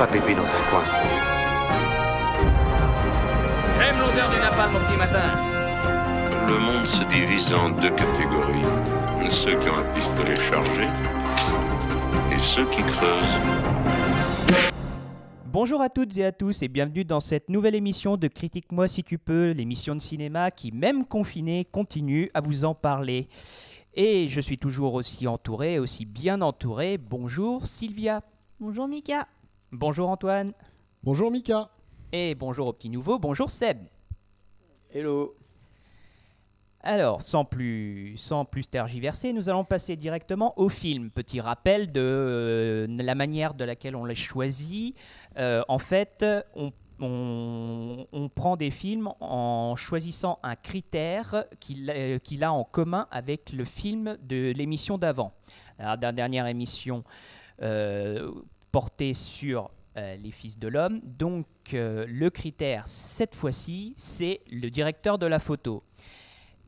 pas pépé dans un coin. J'aime l'odeur du napalm au petit matin. Le monde se divise en deux catégories. Ceux qui ont un pistolet chargé et ceux qui creusent. Bonjour à toutes et à tous et bienvenue dans cette nouvelle émission de Critique-moi si tu peux, l'émission de cinéma qui, même confinée, continue à vous en parler. Et je suis toujours aussi entouré, aussi bien entouré. Bonjour Sylvia. Bonjour Mika. Bonjour Antoine. Bonjour Mika. Et bonjour au petit nouveau. Bonjour Seb. Hello. Alors, sans plus, sans plus tergiverser, nous allons passer directement au film. Petit rappel de euh, la manière de laquelle on l'a choisi. Euh, en fait, on, on- on prend des films en choisissant un critère qu'il euh, qu'il a en commun avec le film de l'émission d'avant. La dernière émission portait sur euh, les fils de l'homme. Donc, euh, le critère, cette fois-ci, c'est le directeur de la photo.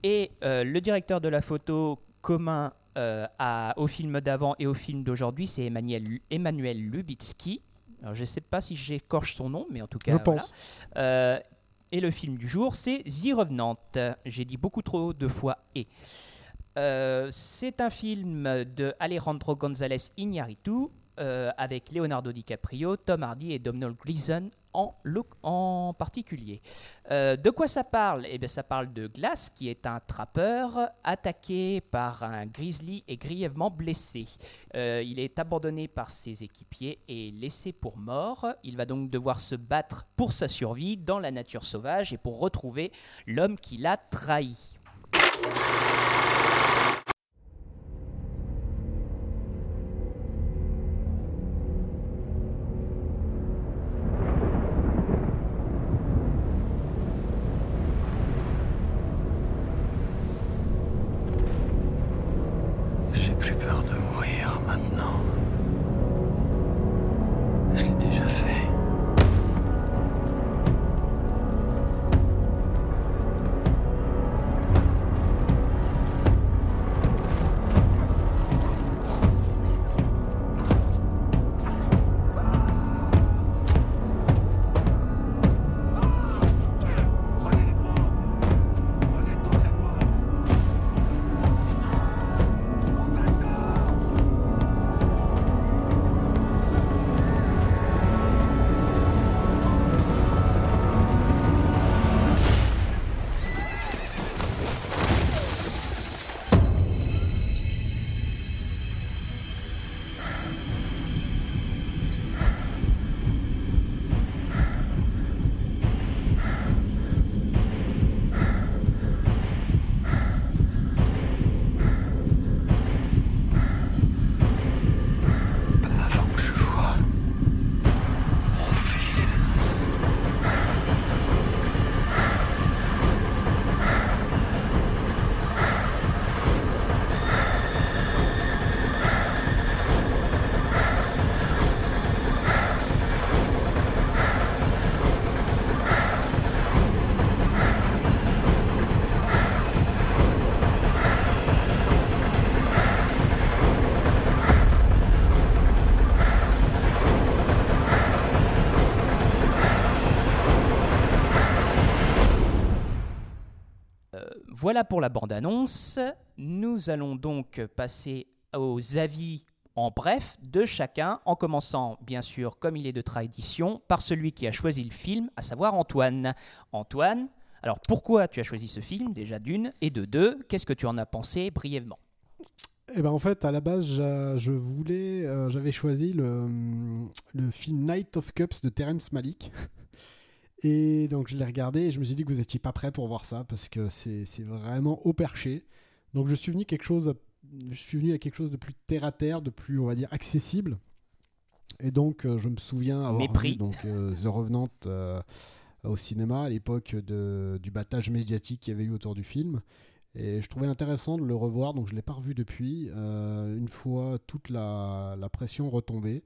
Et euh, le directeur de la photo commun à- au film d'avant et au film d'aujourd'hui, c'est Emmanuel, Emmanuel Lubitsky. Alors, je ne sais pas si j'écorche son nom, mais en tout cas, Je voilà. pense. Et le film du jour, c'est The Revenant. J'ai dit beaucoup trop de fois et. C'est un film de Alejandro González Iñárritu euh, avec Leonardo DiCaprio, Tom Hardy et Domhnall Gleeson en, lo- en particulier. Euh, de quoi ça parle? Eh bien, ça parle de Glass, qui est un trappeur attaqué par un grizzly et grièvement blessé. Euh, il est abandonné par ses équipiers et laissé pour mort. Il va donc devoir se battre pour sa survie dans la nature sauvage et pour retrouver l'homme qui l'a trahi. Voilà pour la bande-annonce. Nous allons donc passer aux avis en bref de chacun, en commençant bien sûr, comme il est de tradition, par celui qui a choisi le film, à savoir Antoine. Antoine, alors pourquoi tu as choisi ce film déjà d'une et de deux, qu'est-ce que tu en as pensé brièvement? Eh ben en fait, à la base, je voulais, euh, j'avais choisi le, le film Night of Cups de Terrence Malick. Et donc je l'ai regardé et je me suis dit que vous n'étiez pas prêt pour voir ça parce que c'est vraiment au perché. Donc je suis venu quelque chose, je suis venu à quelque chose de plus terre à terre, de plus on va dire accessible. Et donc euh, je me souviens avoir Mépris. vu donc euh, The Revenant euh, au cinéma à l'époque du battage médiatique qu'il y avait eu autour du film. Et je trouvais intéressant de le revoir, donc je ne l'ai pas revu depuis, euh, une fois toute la, la pression retombée,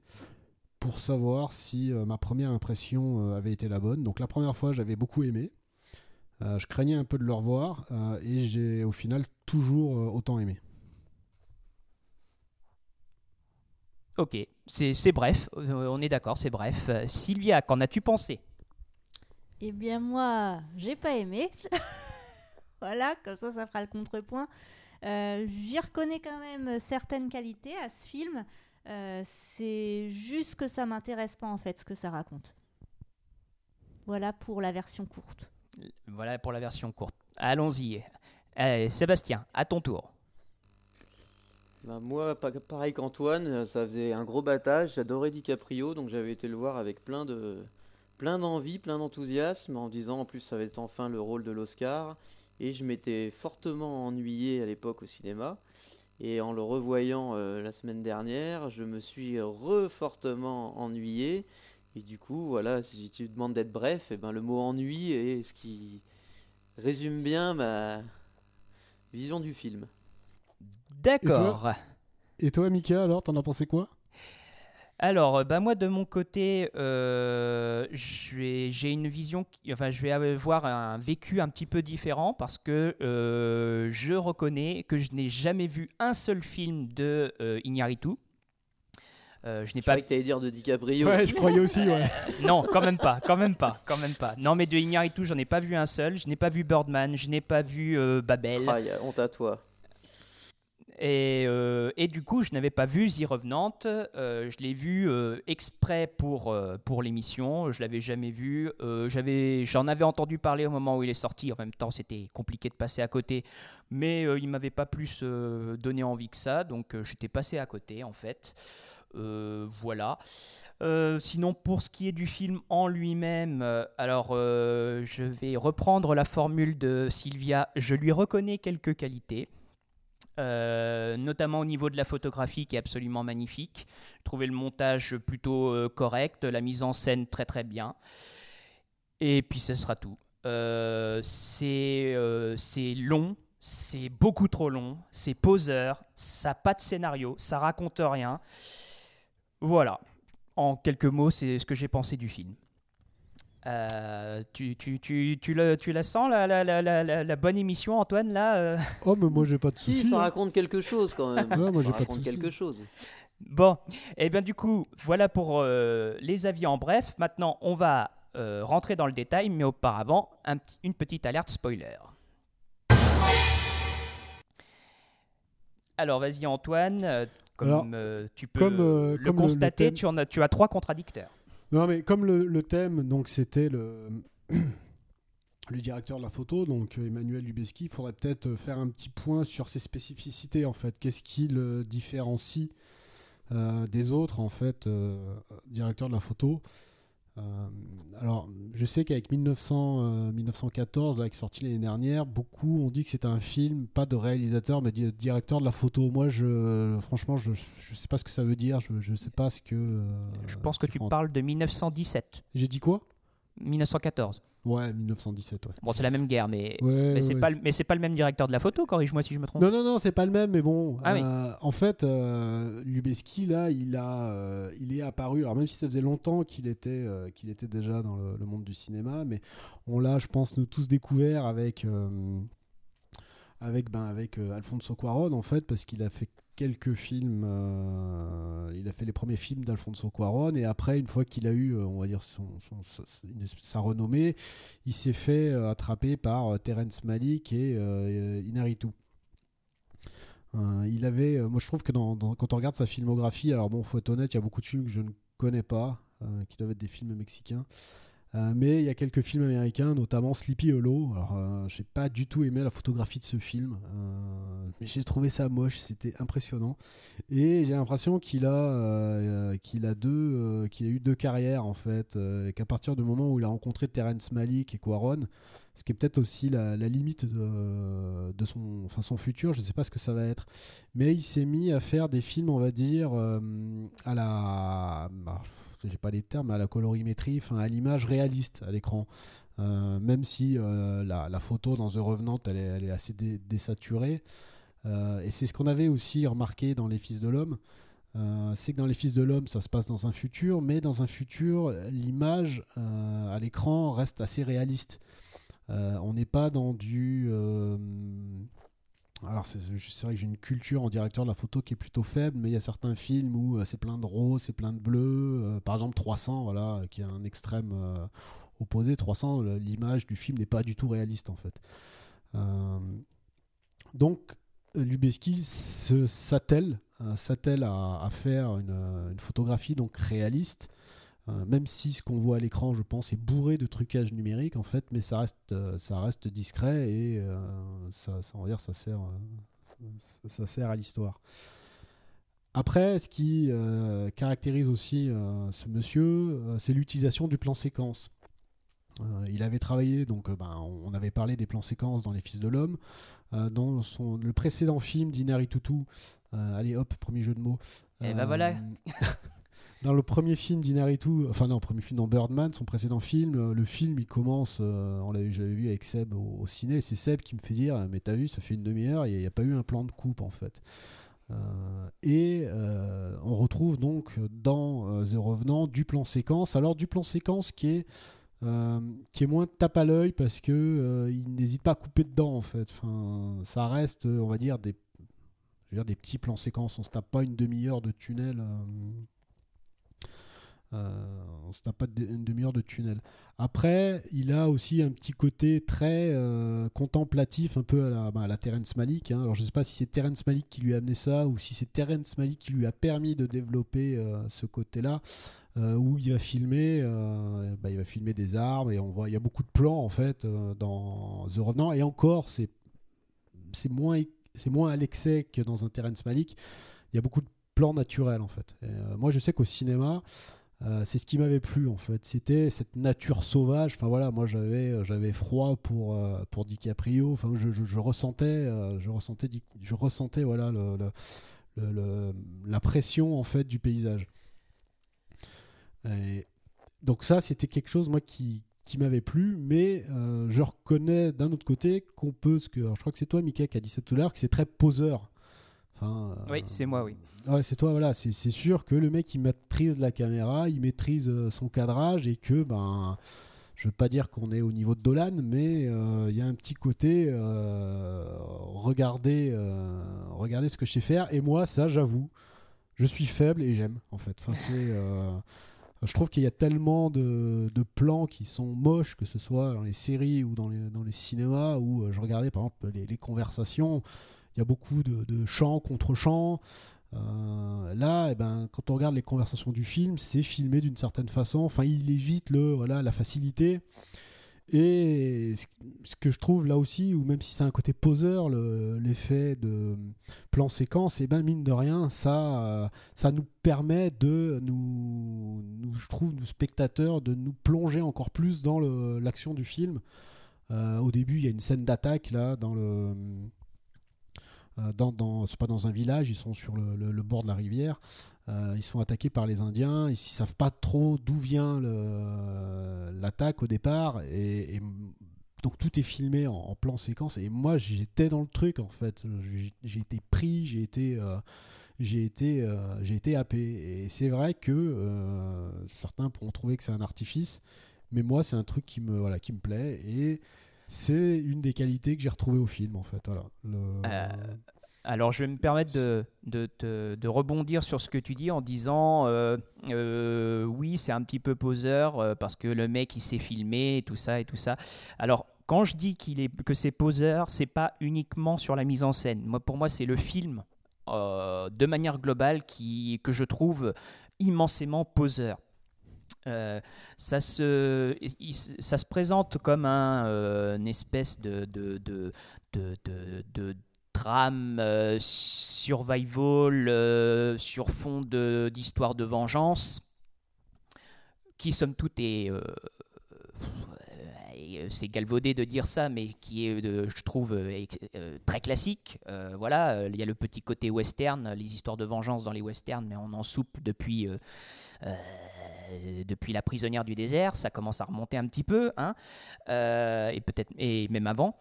pour savoir si euh, ma première impression euh, avait été la bonne. Donc la première fois, j'avais beaucoup aimé. Euh, je craignais un peu de le revoir, euh, et j'ai au final toujours euh, autant aimé. Ok, c'est bref, on est d'accord, c'est bref. Euh, Sylvia, qu'en as-tu pensé? Eh bien, moi, j'ai pas aimé. voilà, comme ça, ça fera le contrepoint. Euh, J'y reconnais quand même certaines qualités à ce film. Euh, c'est juste que ça m'intéresse pas, en fait, ce que ça raconte. Voilà pour la version courte. Voilà pour la version courte. Allons-y. Allez, Sébastien, à ton tour. Bah, moi, pa- pareil qu'Antoine, euh, ça faisait un gros battage. J'adorais DiCaprio, donc j'avais été le voir avec plein de, plein d'envie, plein d'enthousiasme, en disant en plus ça va être enfin le rôle de l'Oscar. Et je m'étais fortement ennuyé à l'époque au cinéma. Et en le revoyant euh, la semaine dernière, je me suis re-fortement ennuyé. Et du coup, voilà, si tu demandes d'être bref, et ben le mot ennui est ce qui résume bien ma vision du film. D'accord. Et toi, Mika, alors, t'en as pensé quoi? Alors, euh, bah moi de mon côté, euh, je vais- j'ai une vision, qui- enfin je vais avoir un vécu un petit peu différent parce que euh, je reconnais que je n'ai jamais vu un seul film de euh, Iñárritu. Euh, je n'ai pas croyais que t'allais dire de DiCaprio. Ouais, je croyais aussi, ouais. non, quand même pas, quand même pas, quand même pas. Non, mais de Iñárritu, j'en ai pas vu un seul. Je n'ai pas vu Birdman, je n'ai pas vu euh, Babel. Ah, y a honte à toi. Et, euh, et du coup, je n'avais pas vu The Revenant. Euh, je l'ai vu euh, exprès pour, pour l'émission. Je l'avais jamais vu. J'avais, j'en avais entendu parler au moment où il est sorti. En même temps, c'était compliqué de passer à côté. Mais il m'avait pas plus donné envie que ça. Donc, j'étais passé à côté, en fait. Voilà. Sinon, pour ce qui est du film en lui-même, alors je vais reprendre la formule de Sylvia. Je lui reconnais quelques qualités. Euh, notamment au niveau de la photographie qui est absolument magnifique. Je trouvais le montage plutôt euh, correct, la mise en scène très très bien. Et puis ce sera tout. C'est euh, c'est long, c'est beaucoup trop long, c'est poseur, ça n'a pas de scénario, ça raconte rien. Voilà. En quelques mots, c'est ce que j'ai pensé du film. Euh, tu, tu, tu, tu, le- tu la sens, la, la, la, la, bonne émission, Antoine, là euh? Oh, mais moi, j'ai pas de Si, soucis. ça hein. raconte quelque chose quand même. Ouais, moi, ça j'ai pas de raconte soucis. quelque chose. Bon, et bien du coup, voilà pour euh, les avis en bref. Maintenant, on va euh, rentrer dans le détail, mais auparavant, un petit- une petite alerte spoiler. Alors, vas-y Antoine, comme Alors, euh, tu peux comme, euh, le comme le- le constater, thème- tu, en as, tu as trois contradicteurs. Non, mais comme le, thème, donc c'était le, le directeur de la photo, donc euh, Emmanuel Lubezki, il faudrait peut-être euh, faire un petit point sur ses spécificités en fait. Qu'est-ce qui le différencie euh, des autres en fait directeurs de la photo? Euh, alors, je sais qu'avec 1900, euh, 1914, là, qui est sorti l'année dernière, beaucoup ont dit que c'était un film, pas de réalisateur, mais de directeur de la photo. Moi, je, franchement, je ne sais pas ce que ça veut dire. Je ne sais pas ce que. euh, Je pense que tu parles de 1917, J'ai dit quoi? 1914. Ouais, 1917, ouais. Bon, c'est la même guerre, mais, Ouais, mais c'est ouais, pas, le- mais pas le même directeur de la photo, corrige-moi si je me trompe. Non, non, non, c'est pas le même, mais bon. Ah oui. euh, En fait, euh, Lubeski, là, il, a, euh, il est apparu. Alors, même si ça faisait longtemps qu'il était, qu'il était déjà dans le, le monde du cinéma, mais on l'a, je pense, nous tous découvert avec, avec, ben, avec euh, Alfonso Cuaron, en fait, parce qu'il a fait quelques films. euh, il a fait les premiers films d'Alfonso Cuaron, et après, une fois qu'il a eu, euh, on va dire, sa, renommée, il s'est fait euh, attraper par Terrence Malick et euh, Inaritu. Il avait, moi je trouve que quand on regarde sa filmographie, alors bon, faut être honnête, il y a beaucoup de films que je ne connais pas, qui doivent être des films mexicains. Euh, mais il y a quelques films américains, notamment Sleepy Hollow. Alors, euh, j'ai pas du tout aimé la photographie de ce film, euh, mais j'ai trouvé ça moche, c'était impressionnant. Et j'ai l'impression qu'il a, euh, qu'il a deux, qu'il a eu deux carrières en fait, et qu'à partir du moment où il a rencontré Terrence Malick et Quaron, ce qui est peut-être aussi la, limite de, son, enfin son futur, je ne sais pas ce que ça va être. Mais il s'est mis à faire des films, on va dire, à la. bah, j'ai pas les termes, à la colorimétrie, enfin à l'image réaliste à l'écran. Euh, même si euh, la, photo dans The Revenant, elle est, assez dé- désaturée. Euh, et c'est ce qu'on avait aussi remarqué dans Les Fils de l'Homme. C'est que dans Les Fils de l'Homme, ça se passe dans un futur, mais dans un futur, l'image à l'écran reste assez réaliste. On n'est pas dans du, alors c'est vrai que j'ai une culture en directeur de la photo qui est plutôt faible, mais il y a certains films où euh, c'est plein de rose, c'est plein de bleu. euh, par exemple 300, voilà, qui est un extrême euh, opposé. 300, le- l'image du film n'est pas du tout réaliste en fait. Donc Lubeski s'attelle, à, faire une, une photographie donc réaliste. Euh, même si ce qu'on voit à l'écran, je pense, est bourré de trucage numérique en fait, mais ça reste, euh, ça reste discret et euh, ça, ça, on va dire, ça sert, ça, ça sert à l'histoire. Après, ce qui euh, caractérise aussi euh, ce monsieur, c'est l'utilisation du plan séquence. Il avait travaillé, donc ben, on avait parlé des plans séquences dans Les Fils de l'Homme. Dans son, le précédent film d'Inari Tutu, euh, allez hop, premier jeu de mots. Eh ben voilà. dans le premier film d'Inaritu, enfin non, premier film dans Birdman, son précédent film, euh, le film il commence, euh, on l'avait, j'avais vu avec Seb au, ciné, c'est Seb qui me fait dire, mais t'as vu, ça fait une demi-heure, il n'y a, pas eu un plan de coupe en fait. Euh, et euh, on retrouve donc dans euh, The Revenant du plan séquence, alors du plan séquence qui est euh, qui est moins tape à l'œil parce que euh, il n'hésite pas à couper dedans en fait. Enfin, ça reste, euh, on va dire des, je veux dire, des petits plans séquences. On se tape pas une demi-heure de tunnel. euh, euh, on se tape pas une demi-heure de tunnel. Après, il a aussi un petit côté très euh, contemplatif, un peu à la, bah, à la Terrence Malick. hein. Alors, je sais pas si c'est Terrence Malick qui lui a amené ça ou si c'est Terrence Malick qui lui a permis de développer euh, ce côté-là. euh, où il va filmer, bah, il va filmer des arbres et on voit, il y a beaucoup de plans en fait dans The Revenant et encore c'est moins moins à l'excès que dans un Terrence Malick. Il y a beaucoup de plans naturels en fait. Moi je sais qu'au cinéma euh, c'est ce qui m'avait plu en fait. C'était cette nature sauvage. Enfin voilà, moi j'avais j'avais froid pour euh, pour DiCaprio. Enfin je, je, ressentais euh, je ressentais je ressentais voilà la pression en fait du paysage. Et donc ça, c'était quelque chose moi qui, qui m'avait plu, mais euh, je reconnais d'un autre côté qu'on peut, ce que, je crois que c'est toi, Mika, qui a dit ça tout à l'heure, que c'est très poseur. Enfin, euh, Oui, c'est moi, oui. Ouais, c'est toi, voilà. C'est sûr que le mec, il maîtrise la caméra, il maîtrise euh, son cadrage et que, ben, je veux pas dire qu'on est au niveau de Dolan, mais euh, il y a un petit côté, euh, regardez, euh, regardez ce que je sais faire. Et moi, ça, j'avoue, je suis faible et j'aime, en fait. Enfin, c'est. euh, je trouve qu'il y a tellement de, de plans qui sont moches, que ce soit dans les séries ou dans les, dans les cinémas, où euh, je regardais par exemple les, les conversations, il y a beaucoup de, de chants contre chants. Euh, là, eh ben, quand on regarde les conversations du film, c'est filmé d'une certaine façon. Enfin, il évite le, voilà, la facilité. Et ce que je trouve là aussi, ou même si c'est un côté poseur, le- l'effet de plan séquence, et ben mine de rien, ça, euh, ça nous permet de nous, je trouve, nous spectateurs, de nous plonger encore plus dans l'action du film. Euh, au début, il y a une scène d'attaque là dans le dans, dans c'est pas dans un village, ils sont sur le, bord de la rivière. Euh, ils sont attaqués par les Indiens. Ils, ils savent pas trop d'où vient l'attaque au départ, et, donc tout est filmé en, plan séquence. Et moi, j'étais dans le truc en fait. J'ai- été pris, j'ai été euh, j'ai été, euh, j'ai été happé. Et c'est vrai que euh, certains pourront trouver que c'est un artifice, mais moi, c'est un truc qui me, voilà, qui me plaît. Et c'est une des qualités que j'ai retrouvées au film, en fait. Euh, Alors, je vais me permettre de, rebondir sur ce que tu dis en disant euh, euh, oui, c'est un petit peu poseur parce que le mec il s'est filmé et tout ça et tout ça. Alors, quand je dis qu'il est, que c'est poseur, c'est pas uniquement sur la mise en scène. Moi, pour moi, c'est le film de manière globale qui, que je trouve immensément poseur. Euh, ça, se, ça se présente comme un, euh, une espèce de, de, de, de, drame euh, survival sur fond d'histoire de, vengeance qui somme toute est euh, c'est galvaudé de dire ça mais qui est euh, je trouve euh, très classique. Voilà il y a le petit côté western les histoires de vengeance dans les westerns mais on en soupe depuis depuis la prisonnière du désert, ça commence à remonter un petit peu, hein, et peut-être et même avant.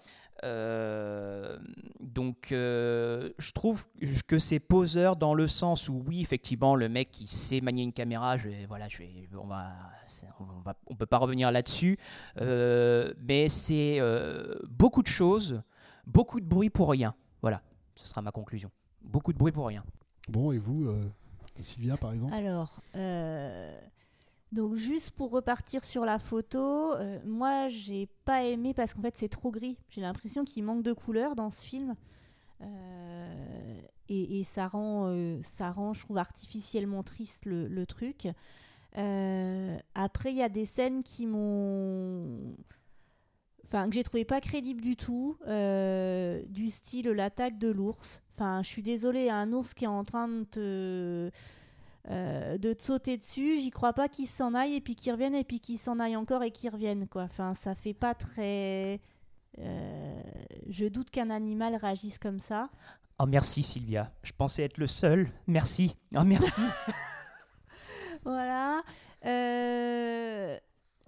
Euh, donc, euh, je trouve que c'est poseur dans le sens où oui, effectivement, le mec qui sait manier une caméra, je vais, voilà, je vais, on va, c'est- on va, on peut pas revenir là-dessus, euh, mais c'est euh, beaucoup de choses, beaucoup de bruit pour rien. Voilà, ce sera ma conclusion. Beaucoup de bruit pour rien. Bon, et vous, euh, Sylvia, par exemple? Alors, euh, donc juste pour repartir sur la photo, euh, moi j'ai pas aimé parce qu'en fait c'est trop gris. J'ai l'impression qu'il manque de couleurs dans ce film. Euh, et, ça, rend, euh, ça rend, je trouve, artificiellement triste le, truc. Après, il y a des scènes qui m'ont. Enfin, que j'ai trouvé pas crédibles du tout, du style l'attaque de l'ours. Enfin, je suis désolée, un ours qui est en train de te, euh, de te sauter dessus, j'y crois pas qu'il s'en aille et puis qu'il revienne et puis qu'il s'en aille encore et qu'il revienne quoi. Enfin, ça fait pas très. euh, je doute qu'un animal réagisse comme ça. Oh merci Sylvia, je pensais être le seul. Merci. Oh merci. Voilà. Euh,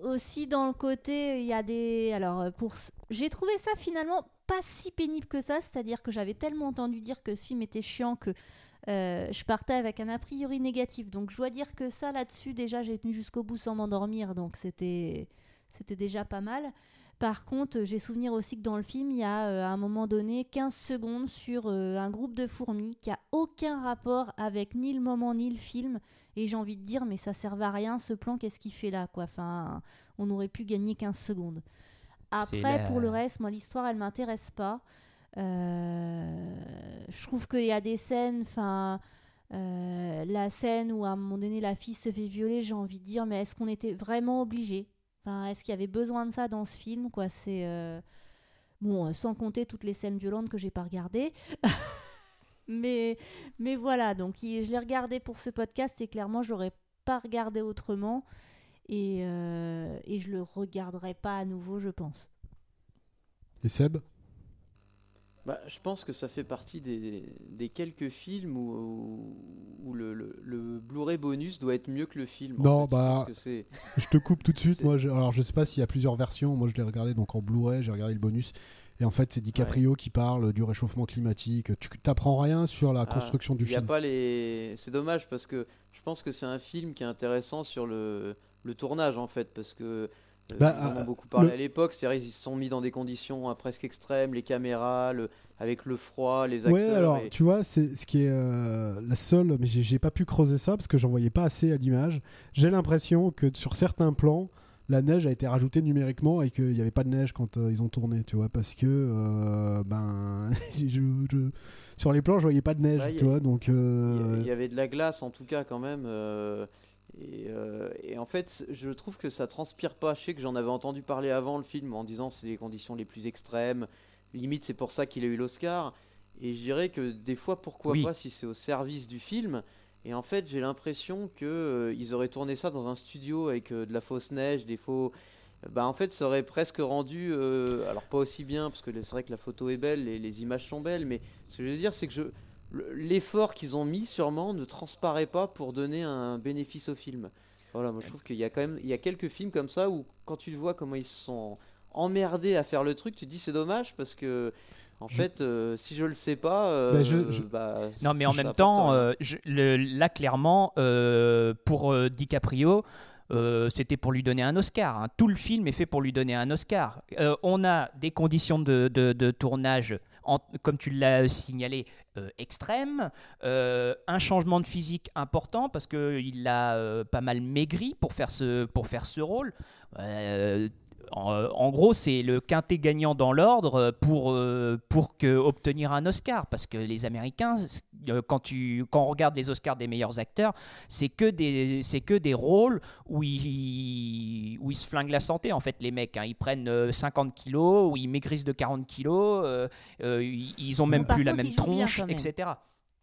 aussi dans le côté, il y a des. Alors pour, j'ai trouvé ça finalement pas si pénible que ça. C'est-à-dire que j'avais tellement entendu dire que ce film était chiant que euh, je partais avec un a priori négatif. Donc je dois dire que ça là-dessus déjà j'ai tenu jusqu'au bout sans m'endormir. Donc c'était c'était déjà pas mal. Par contre, j'ai souvenir aussi que dans le film, il y a euh, à un moment donné 15 secondes sur euh, un groupe de fourmis qui a aucun rapport avec ni le moment ni le film. Et j'ai envie de dire, mais ça servait à rien, ce plan, qu'est-ce qu'il fait là quoi? Enfin, On aurait pu gagner 15 secondes. Après, la- pour le reste, moi, l'histoire, elle m'intéresse pas. Euh, je trouve qu'il y a des scènes, enfin, euh, la scène où à un moment donné la fille se fait violer, j'ai envie de dire, mais est-ce qu'on était vraiment obligé? Enfin, est-ce qu'il y avait besoin de ça dans ce film quoi? Euh, bon, sans compter toutes les scènes violentes que j'ai pas regardées. mais mais voilà, donc je l'ai regardé pour ce podcast et clairement je l'aurais pas regardé autrement et euh, et je le regarderai pas à nouveau, je pense. Et Seb? Bah, je pense que ça fait partie des, des quelques films où, où le, le- le Blu-ray bonus doit être mieux que le film. en Non, fait. Bah, Je te coupe tout de suite. Moi, je- alors je sais pas s'il y a plusieurs versions. Moi, je l'ai regardé donc en Blu-ray, j'ai regardé le bonus. Et en fait, c'est DiCaprio qui parle du réchauffement climatique. Tu t'apprends rien sur la Ah, construction du Il y a film. pas les. C'est dommage parce que je pense que c'est un film qui est intéressant sur le, le tournage en fait parce que. Euh, Bah, en ont euh, beaucoup parlé le- à l'époque, c'est-à-dire ils se sont mis dans des conditions euh, presque extrêmes, les caméras, le- avec le froid, les acteurs. Ouais, alors et- tu vois, c'est ce qui est euh, la seule, mais j'ai pas pu creuser ça parce que j'en voyais pas assez à l'image. J'ai l'impression que sur certains plans, la neige a été rajoutée numériquement et qu'il n'y avait pas de neige quand euh, ils ont tourné, tu vois, parce que euh, ben je- je- sur les plans, je voyais pas de neige, y tu a- vois, donc y a- il y avait de la glace en tout cas quand même. Euh, et, euh, et en fait, je trouve que ça transpire pas. Je sais que j'en avais entendu parler avant le film en disant c'est les conditions les plus extrêmes. Limite, c'est pour ça qu'il a eu l'Oscar. Et je dirais que des fois, pourquoi Oui. pas si c'est au service du film. Et en fait, j'ai l'impression que euh, ils auraient tourné ça dans un studio avec euh, de la fausse neige, des faux. Bah en fait, ça aurait presque rendu, alors pas aussi bien parce que c'est vrai que la photo est belle, et les images sont belles, mais ce que je veux dire, c'est que je, l'effort qu'ils ont mis sûrement ne transparaît pas pour donner un bénéfice au film. Voilà, moi je trouve qu'il y a quand même il y a quelques films comme ça où quand tu vois comment ils se sont emmerdés à faire le truc, tu te dis c'est dommage parce que en Je- fait euh, si je le sais pas euh, Bah, je- je- bah, Non, mais en même temps, rien. euh, le- là, clairement, pour DiCaprio, euh, c'était pour lui donner un Oscar. hein. Tout le film est fait pour lui donner un Oscar. Euh, on a des conditions de, de- de tournage, comme tu l'as signalé, euh, extrêmes. Euh, un changement de physique important parce qu'il a euh, pas mal maigri pour faire ce, pour faire ce rôle. Euh, en, en gros, c'est le quintet gagnant dans l'ordre pour, euh, pour que, obtenir un Oscar. Parce que les Américains, euh, quand, tu, quand on regarde les Oscars des meilleurs acteurs, c'est que des, c'est que des rôles où ils, où ils se flinguent la santé, en fait, les mecs. hein. Ils prennent euh, 50 kilos, ou ils maigrissent de 40 kilos, euh, euh, ils, ils ont même plus la même tronche, etc.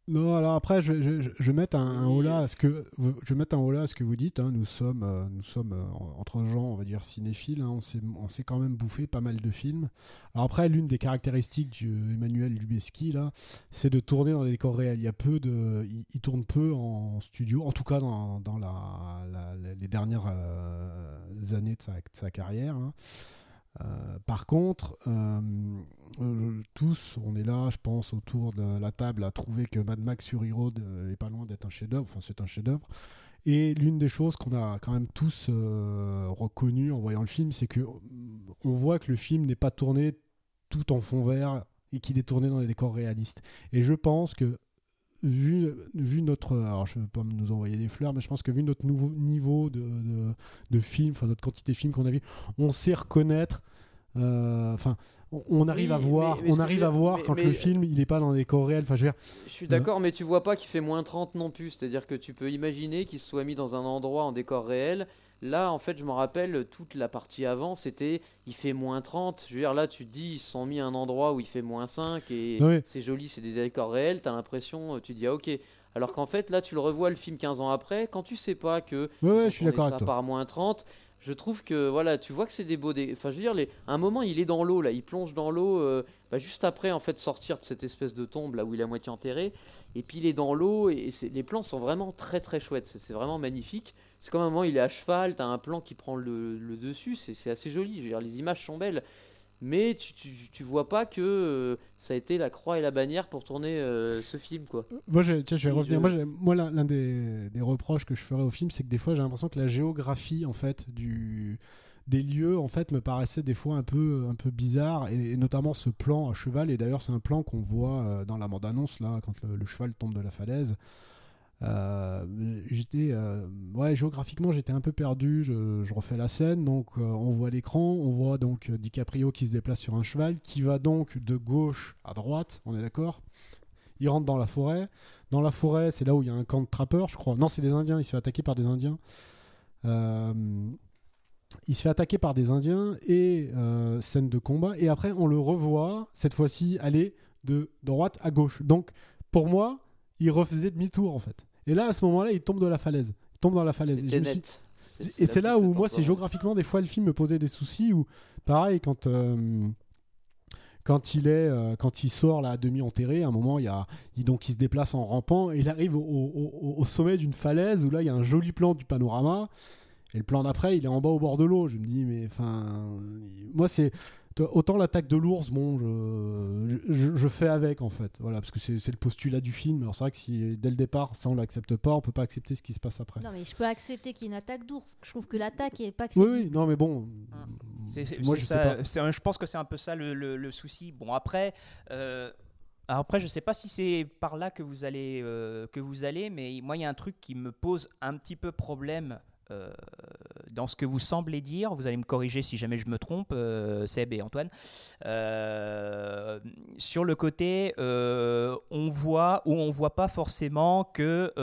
Non, alors après, je, je, vais mettre un, Oui. holà à ce que je vais mettre un à ce que vous dites. hein. Nous sommes, euh, nous sommes euh, entre gens, on va dire cinéphiles. hein. On s'est, quand même bouffé pas mal de films. Alors après, l'une des caractéristiques d'Emmanuel Lubezki là, c'est de tourner dans des décors réels. Il y a peu de, il, tourne peu en studio, en tout cas dans, dans la- les dernières euh, années de sa, de sa carrière. hein. Euh, par contre, euh, euh, tous, on est là, je pense, autour de la table à trouver que Mad Max Fury Road est pas loin d'être un chef-d'œuvre. Enfin, c'est un chef-d'œuvre. Et l'une des choses qu'on a quand même tous euh, reconnu en voyant le film, c'est que on voit que le film n'est pas tourné tout en fond vert et qu'il est tourné dans des décors réalistes. Et je pense que vu, vu notre. Alors, je ne veux pas nous envoyer des fleurs, mais je pense que vu notre nouveau niveau de, de, de film, enfin, notre quantité de films qu'on a vu, on sait reconnaître. euh, Enfin, on, on arrive Oui, à voir, mais- mais ce on arrive à voir mais- quand le film il est pas dans des décors réels. Enfin, je veux dire, Je suis d'accord, mais tu vois pas qu'il fait moins 30 non plus. C'est-à-dire que tu peux imaginer qu'il soit mis dans un endroit en décor réel. Là, en fait, je me rappelle, toute la partie avant, c'était il fait moins 30. Je veux dire, là, tu te dis, ils se sont mis à un endroit où il fait moins 5 et Oui. c'est joli, c'est des décors réels. T'as l'impression, tu dis, ah ok. Alors qu'en fait, là, tu le revois le film 15 ans après, quand tu sais pas que. Ouais, ont je suis tourné d'accord ça avec toi. par moins 30. Je trouve que voilà, tu vois que c'est des beaux. dé- Enfin, je veux dire, les... à un moment, il est dans l'eau là, il plonge dans l'eau euh, bah, juste après en fait sortir de cette espèce de tombe là où il est à moitié enterré. Et puis il est dans l'eau et les plans sont vraiment très très chouettes. C'est vraiment magnifique. C'est comme un moment, il est à cheval, t'as un plan qui prend le, le dessus, c'est assez joli. Je veux dire, les images sont belles. Mais tu, tu, tu vois pas que euh, ça a été la croix et la bannière pour tourner euh, ce film quoi. Moi, je, tiens, je vais revenir. je- Moi, l'un des, des reproches que je ferais au film, c'est que des fois, j'ai l'impression que la géographie, en fait, du des lieux, en fait, me paraissait des fois un peu, un peu bizarre, et, et notamment ce plan à cheval. Et d'ailleurs, c'est un plan qu'on voit euh, dans la bande-annonce là, quand le, le cheval tombe de la falaise. Euh, j'étais, euh, ouais, géographiquement, j'étais un peu perdu. Je, je refais la scène, donc euh, on voit l'écran, on voit donc DiCaprio qui se déplace sur un cheval, qui va donc de gauche à droite. On est d'accord? Il rentre dans la forêt. Dans la forêt, c'est là où il y a un camp de trappeurs, je crois. Non, c'est des Indiens. Il se fait attaquer par des Indiens. Il se fait attaquer par des Indiens et scène de combat. Et après, on le revoit cette fois-ci aller de droite à gauche. Donc, pour moi, il refaisait demi-tour en fait. Et là, à ce moment-là, il tombe de la falaise. Il tombe dans la falaise. Et, suis- et c'est là où moi, c'est géographiquement, des fois, le film me posait des soucis. Ou pareil, quand euh, quand il est, euh, quand il sort là à demi enterré, à un moment, il y a, il, donc il se déplace en rampant et il arrive au- au sommet d'une falaise où là, il y a un joli plan du panorama. Et le plan d'après, il est en bas au bord de l'eau. Je me dis, mais enfin, moi, c'est autant l'attaque de l'ours, bon, je, je, je fais avec en fait, voilà, parce que c'est c'est le postulat du film. Alors c'est vrai que si dès le départ, ça on l'accepte pas, on peut pas accepter ce qui se passe après. Non, mais je peux accepter qu'il y ait une attaque d'ours. Je trouve que l'attaque est pas Oui, crédible. oui, non, mais bon. C'est- moi, je sais pas. je pense que c'est un peu ça le, le- le souci. Bon, après, euh, alors après, je sais pas si c'est par là que vous allez, euh, que vous allez, mais moi, il y a un truc qui me pose un petit peu problème. Euh, dans ce que vous semblez dire, vous allez me corriger si jamais je me trompe, euh, Seb et Antoine. Euh, sur le côté, on voit ou on voit pas forcément que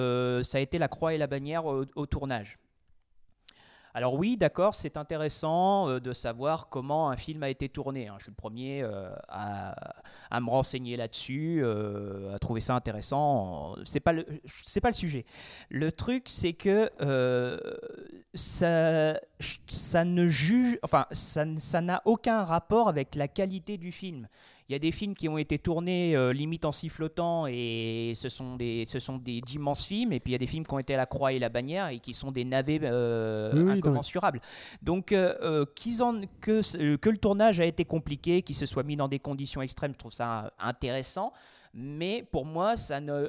ça a été la croix et la bannière au tournage. Alors oui, d'accord, c'est intéressant euh, de savoir comment un film a été tourné. hein. Je suis le premier euh, à, me renseigner là-dessus, euh, à trouver ça intéressant. C'est pas le, c'est pas le sujet. Le truc, c'est que ça, ça ne juge, enfin, ça, ça n'a aucun rapport avec la qualité du film. Il y a des films qui ont été tournés euh, limite en sifflotant et ce sont des, ce sont des d'immenses films. Et puis il y a des films qui ont été à la croix et la bannière et qui sont des navets euh, Oui, oui, incommensurables. Donc euh, qu'ils en- que, que le tournage a été compliqué, qu'il se soit mis dans des conditions extrêmes, je trouve ça intéressant. Mais pour moi, ça ne,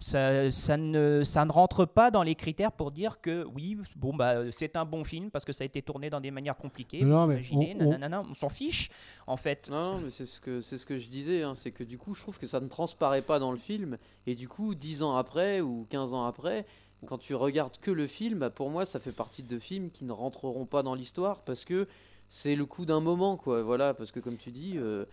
ça, ça ne, ça ne rentre pas dans les critères pour dire que oui, bon, bah, c'est un bon film parce que ça a été tourné dans des manières compliquées. Non, vous mais imaginez, on- on- nanana, on s'en fiche en fait. Non, non, mais c'est ce que c'est ce que je disais, hein, c'est que du coup, je trouve que ça ne transparaît pas dans le film, et du coup, 10 ans après ou 15 ans après, quand tu regardes que le film, bah, pour moi, ça fait partie de films qui ne rentreront pas dans l'histoire parce que c'est le coup d'un moment, quoi. Voilà, parce que comme tu dis, euh,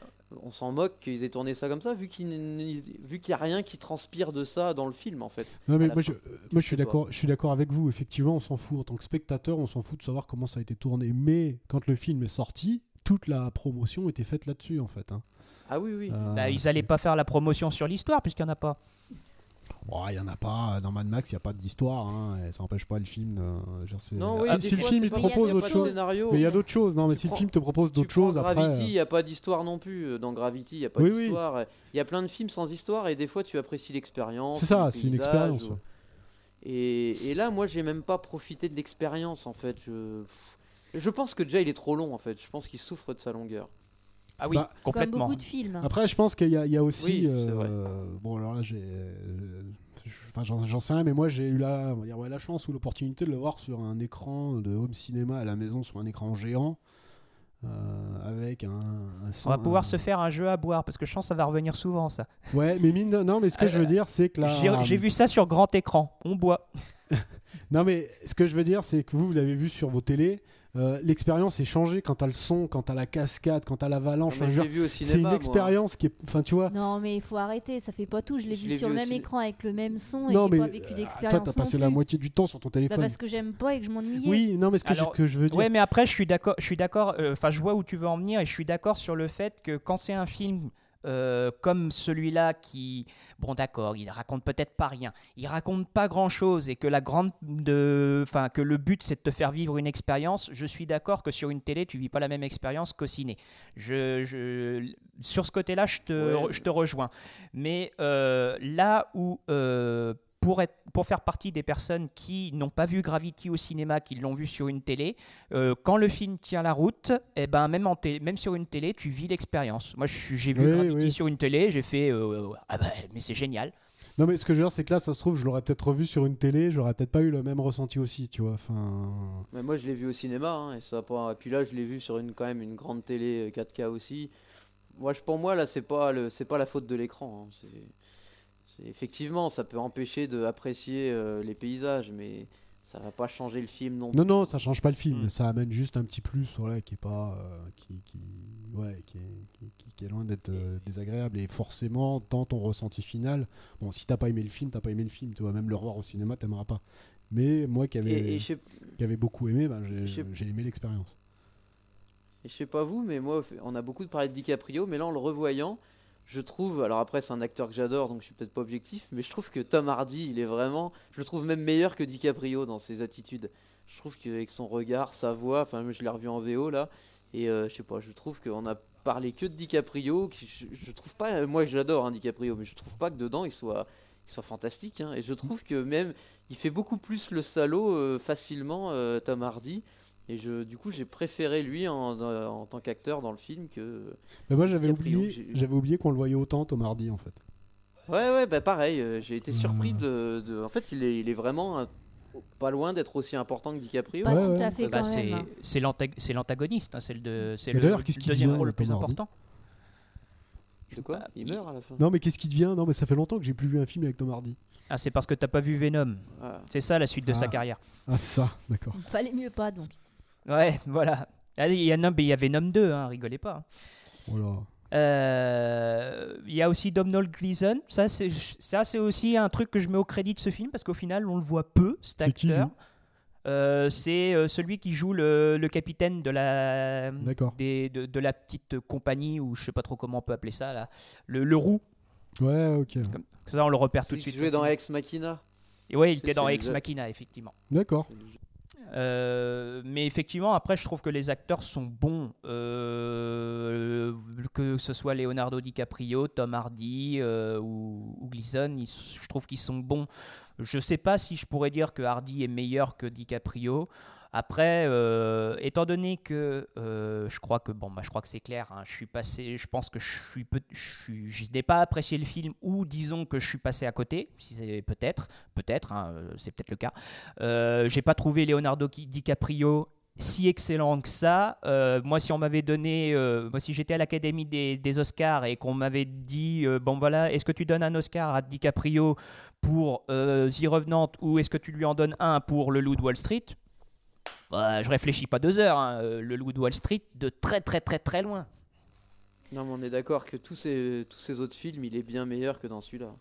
on s'en moque qu'ils aient tourné ça comme ça, vu qu'il n'y vu qu'il y a rien qui transpire de ça dans le film, en fait. Non, mais moi, fin, je, moi, je suis d'accord. Je suis d'accord avec vous. Effectivement, on s'en fout en tant que spectateur, on s'en fout de savoir comment ça a été tourné. Mais quand le film est sorti, toute la promotion était faite là-dessus, en fait. hein. Ah oui, oui. Euh, Bah, ils n'allaient pas faire la promotion sur l'histoire puisqu'il n'y en a pas. Oh, il y en a pas. Dans Mad Max, il n'y a pas d'histoire. Hein, ça n'empêche pas le film. euh, genre, Non, si, oui, si le film il te propose autre chose. scénario, Mais il y a d'autres choses. Non, mais si prends- le film te propose d'autres choses après. Gravity, il euh, n'y a pas d'histoire non plus. euh, Dans Gravity, il n'y a pas Oui, d'histoire. Il y a plein de films sans histoire et des fois tu apprécies l'expérience. C'est ça, le c'est une expérience, ou-. Et, et là, moi, j'ai même pas profité de l'expérience en fait. Je... je pense que déjà il est trop long en fait. Je pense qu'il souffre de sa longueur. Ah oui, Bah, Comme complètement. beaucoup de films. Après, je pense qu'il y, a- il y a aussi. Oui, c'est vrai. euh, bon, alors là, j'ai. euh, Enfin, j'en sais rien, mais moi, j'ai eu la, on va dire, ouais, la chance ou l'opportunité de le voir sur un écran de home cinéma à la maison, sur un écran géant. euh, avec un, un son. On va pouvoir un- se faire un jeu à boire parce que je sens que ça va revenir souvent ça. Ouais, mais mine de- non, mais ce que je veux dire, c'est que là. J'ai j'ai vu ça sur grand écran. On boit. Non, mais ce que je veux dire, c'est que vous, vous l'avez vu sur vos télés. Euh, L'expérience est changée quand t'as le son, quand t'as la cascade, quand t'as l'avalanche. Enfin, c'est une moi. expérience qui est. Enfin, tu vois. Non, mais il faut arrêter, ça fait pas tout. Je l'ai vu sur le même écran avec le même son et non, j'ai mais pas vécu euh, d'expérience. toi, t'as passé la moitié du temps sur ton Bah, téléphone. parce que j'aime pas et que je m'ennuyais. Oui, non, mais ce que, je- Alors, que je veux dire. Ouais, mais après, je suis d'accord. Je suis d'accord. euh, Enfin, je vois où tu veux en venir et je suis d'accord sur le fait que quand c'est un film euh, comme celui-là qui, bon, d'accord, il raconte peut-être pas rien, il raconte pas grand-chose et que la grande, de, enfin, que le but c'est de te faire vivre une expérience. Je suis d'accord que sur une télé, tu vis pas la même expérience qu'au ciné. Je, je- sur ce côté-là, je te, Ouais. je te rejoins. Mais euh, là où euh, pour, être, pour faire partie des personnes qui n'ont pas vu Gravity au cinéma, qui l'ont vu sur une télé, euh, quand le film tient la route, eh ben, même, en télé- même sur une télé, tu vis l'expérience. Moi, j'ai vu Oui, Gravity oui. sur une télé, j'ai fait euh, Ah bah, mais c'est génial. Non, mais ce que je veux dire, c'est que là, ça se trouve, je l'aurais peut-être revu sur une télé, j'aurais peut-être pas eu le même ressenti aussi, tu vois. Enfin. Mais moi, je l'ai vu au cinéma, hein, et ça. Et puis là, je l'ai vu sur une quand même une grande télé euh, 4K aussi. Moi, je- pour moi, là, c'est pas le, c'est pas la faute de l'écran. hein, effectivement, ça peut empêcher d'apprécier euh, les paysages, mais ça va pas changer le film non plus. Non, non, ça change pas le film, Mm. ça amène juste un petit plus, voilà, qui est pas, euh, qui, qui, ouais, qui est, qui, est loin d'être euh, désagréable. Et forcément, dans ton ressenti final, bon, si t'as pas aimé le film, t'as pas aimé le film, tu vois, même le revoir au cinéma, t'aimeras pas. Mais moi qui avais, qui avais beaucoup aimé, ben, j'ai, aimé l'expérience. Je sais pas vous, mais moi, on a beaucoup parlé de DiCaprio, mais là, en le revoyant, je trouve, alors après, c'est un acteur que j'adore, donc je suis peut-être pas objectif, mais je trouve que Tom Hardy, il est vraiment, je le trouve même meilleur que DiCaprio dans ses attitudes. Je trouve qu'avec son regard, sa voix, enfin, je l'ai revu en VO là, et euh, je sais pas, je trouve qu'on a parlé que de DiCaprio, qui, je, trouve pas, euh, moi j'adore hein, DiCaprio, mais je trouve pas que dedans il soit, soit fantastique, hein, et je trouve que même, il fait beaucoup plus le salaud euh, facilement, euh, Tom Hardy. Et je, du coup, j'ai préféré lui en, en tant qu'acteur dans le film que. Mais moi j'avais oublié, j'avais oublié qu'on le voyait autant Tom Hardy en fait. Ouais, ouais, bah pareil. euh, j'ai été surpris Hmm. de, de- En fait, il est, il est vraiment pas loin d'être aussi important que DiCaprio. Pas Ouais, tout ouais. à fait Bah, quand c'est même. hein. c'est l'antag- c'est l'antagoniste, hein, c'est le, c'est Et le, d'ailleurs, qu'est-ce le qu'il deuxième devient, rôle le plus Tom Hardy important. De quoi? Bah, Il meurt à la fin. Non, mais qu'est-ce qui devient? Non, mais ça fait longtemps que j'ai plus vu un film avec Tom Hardy. Ah, c'est parce que t'as pas vu Venom. Ah. C'est ça la suite de sa Ah. carrière. Ah, c'est ça, d'accord. Il fallait mieux pas donc. Ouais, voilà. Allez, il y, a- mais il y a Venom 2, hein, rigolez pas. Voilà. Euh, Il y a aussi Domhnall Gleeson. Ça, c'est ça, c'est aussi un truc que je mets au crédit de ce film parce qu'au final, on le voit peu, cet C'est qui, acteur. lui Euh, c'est euh, celui qui joue le, le capitaine de la, D'accord. des- de, de la petite compagnie, ou je sais pas trop comment on peut appeler ça, là. Le, le roux. Ouais, ok. Comme- Ça, on le repère tout de suite. jouait dans. Ex Machina. Et ouais, il était dans Ex. Machina, effectivement. D'accord. Euh, mais effectivement, après, je trouve que les acteurs sont bons. Euh, que ce soit Leonardo DiCaprio, Tom Hardy euh, ou, Gleason, je trouve qu'ils sont bons. Je sais pas si je pourrais dire que Hardy est meilleur que DiCaprio. Après, euh, étant donné que euh, je crois que bon, bah, je crois que c'est clair. hein, je suis passé, je pense que je suis, n'ai pas apprécié le film ou disons que je suis passé à côté. Si c'est peut-être, peut-être, hein, euh, c'est peut-être le cas. Euh, j'ai pas trouvé Leonardo DiCaprio si excellent que ça. Moi, si on m'avait donné, moi, si j'étais à l'Académie des, Oscars et qu'on m'avait dit, bon voilà, est-ce que tu donnes un Oscar à DiCaprio pour The Revenant ou est-ce que tu lui en donnes un pour Le Loup de Wall Street? Bah, Je réfléchis pas deux heures. hein. Euh, Le Loup de Wall Street, de très très très très loin. Non, mais on est d'accord que tous ces, tous ces autres films, il est bien meilleur que dans celui-là.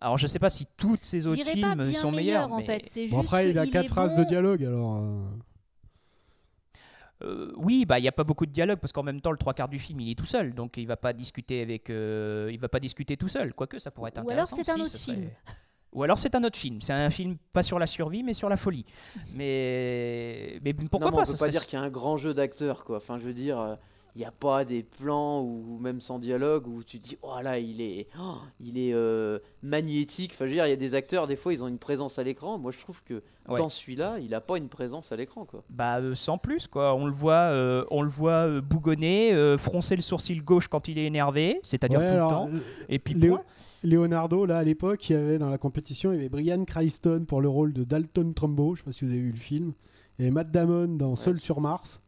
Alors, je sais pas si tous ces autres J'irais pas films bien sont meilleur meilleurs, en mais fait. C'est Bon, juste après, il a qu'il quatre phrases bon. de dialogue, alors. euh, Euh, oui, bah il y a pas beaucoup de dialogue parce qu'en même temps le trois quarts du film il est tout seul, donc il va pas discuter avec, euh, il va pas discuter tout seul. Quoique ça pourrait être Ou alors intéressant. c'est un si, autre ce serait- film. Ou alors c'est un autre film. C'est un film pas sur la survie mais sur la folie. Mais mais pourquoi non, mais pas On ça peut pas serait- dire qu'il y a un grand jeu d'acteurs, quoi. Enfin, je veux dire, euh, il n'y a pas des plans ou même sans dialogue où tu te dis, oh là, il est, oh, il est euh, magnétique. Enfin, je veux dire, il y a des acteurs, des fois, ils ont une présence à l'écran. Moi, je trouve que Ouais. dans celui-là, il a pas une présence à l'écran, quoi. Bah euh, sans plus quoi. On le voit, euh, on le voit euh, bougonner, euh, froncer le sourcil gauche quand il est énervé, c'est-à-dire ouais, tout alors, le temps. euh, Et puis Léo- point. Leonardo, là, à l'époque, il y avait dans la compétition, il y avait Brian Cranston pour le rôle de Dalton Trumbo. Je sais pas si vous avez vu le film. Et Matt Damon dans Seul sur Mars.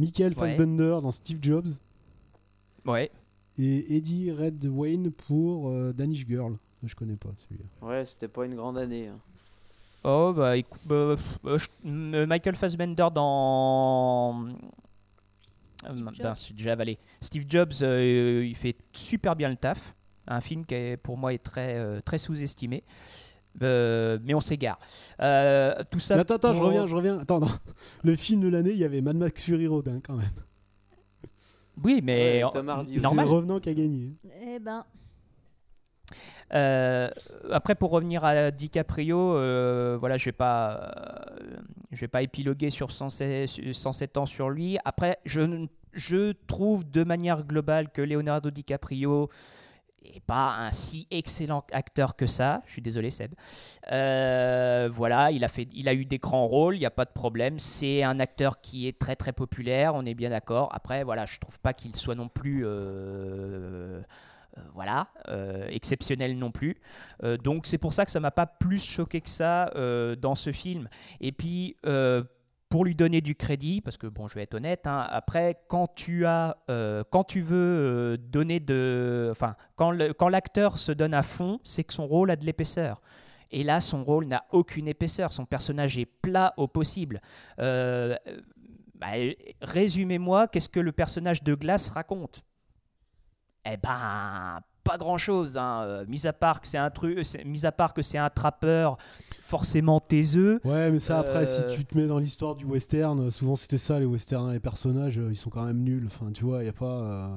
Michael Ouais. Fassbender dans Steve Jobs Ouais. et Eddie Redwayne pour euh, Danish Girl. Je connais pas celui-là. Ouais, c'était pas une grande année. hein. Oh, bah, écou- bah, bah, je- euh, Michael Fassbender dans. Euh, Steve ben, Jobs. c'est déjà avalé. Steve Jobs, euh, il fait super bien le taf. Un film qui, est, pour moi, est très, euh, très sous-estimé. Euh, mais on s'égare. Euh, tout ça. Mais attends, attends, je reviens, je reviens. Attends, non. Le film de l'année, il y avait Mad Max Fury Road hein, quand même. Oui, mais Ouais, C'est normal. le revenant qui a gagné. Eh ben, Euh, après, pour revenir à DiCaprio, euh, voilà, je vais pas, euh, je vais pas épiloguer sur 107, 107 ans sur lui. Après, je, je trouve de manière globale que Leonardo DiCaprio n'est pas un si excellent acteur que ça. Je suis désolé, Seb. Euh, voilà, il a fait, il a eu des grands rôles, il n'y a pas de problème. C'est un acteur qui est très très populaire, on est bien d'accord. Après, voilà, je trouve pas qu'il soit non plus. euh, euh, voilà, exceptionnel non plus. Donc c'est pour ça que ça m'a pas plus choqué que ça dans ce film. Et puis pour lui donner du crédit, parce que bon, je vais être honnête, hein, après quand tu as, euh, quand tu veux euh, donner de, enfin quand l'acteur se donne à fond, c'est que son rôle a de l'épaisseur. Et là, son rôle n'a aucune épaisseur. Son personnage est plat au possible. Euh, bah, Résumez-moi, qu'est-ce que le personnage de Glace raconte? Eh ben, pas grand chose. Hein. Euh, mis à part que c'est un truc, mis à part que c'est un trappeur forcément taiseux. Ouais, mais ça, après, Euh, si tu te mets dans l'histoire du western, euh, souvent c'était ça, les westerns, les personnages, euh, ils sont quand même nuls. Enfin, tu vois, il n'y a pas. euh,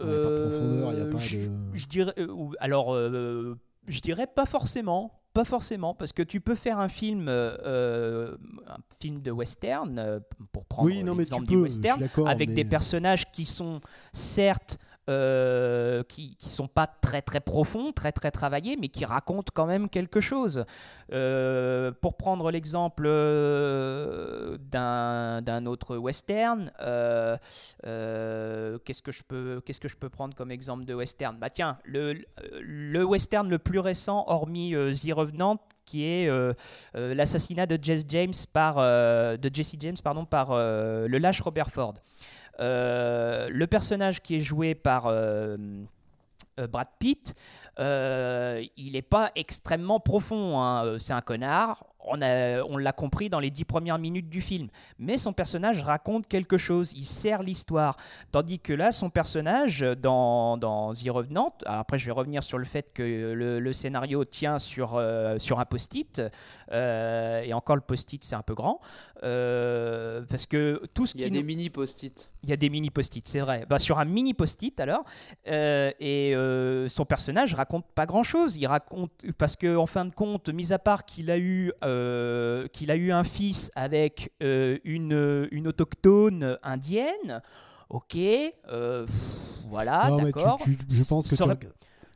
Il y a pas de profondeur, il y a pas je, de- je dirais, euh, alors, euh, je dirais pas forcément. Pas forcément, parce que tu peux faire un film, euh, euh, un film de western, euh, pour prendre Oui, l'exemple du western, avec mais- des personnages qui sont certes euh, qui, qui sont pas très très profonds, très très travaillés, mais qui racontent quand même quelque chose. Euh, pour prendre l'exemple euh, d'un autre western, qu'est-ce que je peux qu'est-ce que je peux prendre comme exemple de western? Bah tiens, le, le western le plus récent, hormis The Revenant, qui est l'assassinat de Jesse James par de Jesse James pardon par le lâche Robert Ford. Euh, le personnage qui est joué par euh, euh, Brad Pitt, il n'est pas extrêmement profond. hein. C'est un connard. On, a- on l'a compris dans les dix premières minutes du film. Mais son personnage raconte quelque chose. Il sert l'histoire. Tandis que là, son personnage, dans, dans The Revenant, alors après je vais revenir sur le fait que le, le scénario tient sur, euh, sur un post-it. euh, et encore, le post-it, c'est un peu grand. euh, parce que tout ce Il y a qui des mini post-it. il y a des mini post-it, c'est vrai. Bah, sur un mini post-it alors, et son personnage raconte pas grand-chose. Il raconte parce que en fin de compte, mis à part qu'il a eu euh, qu'il a eu un fils avec euh, une une autochtone indienne. Ok, euh, pff, voilà, d'accord. je pense que Ça aurait-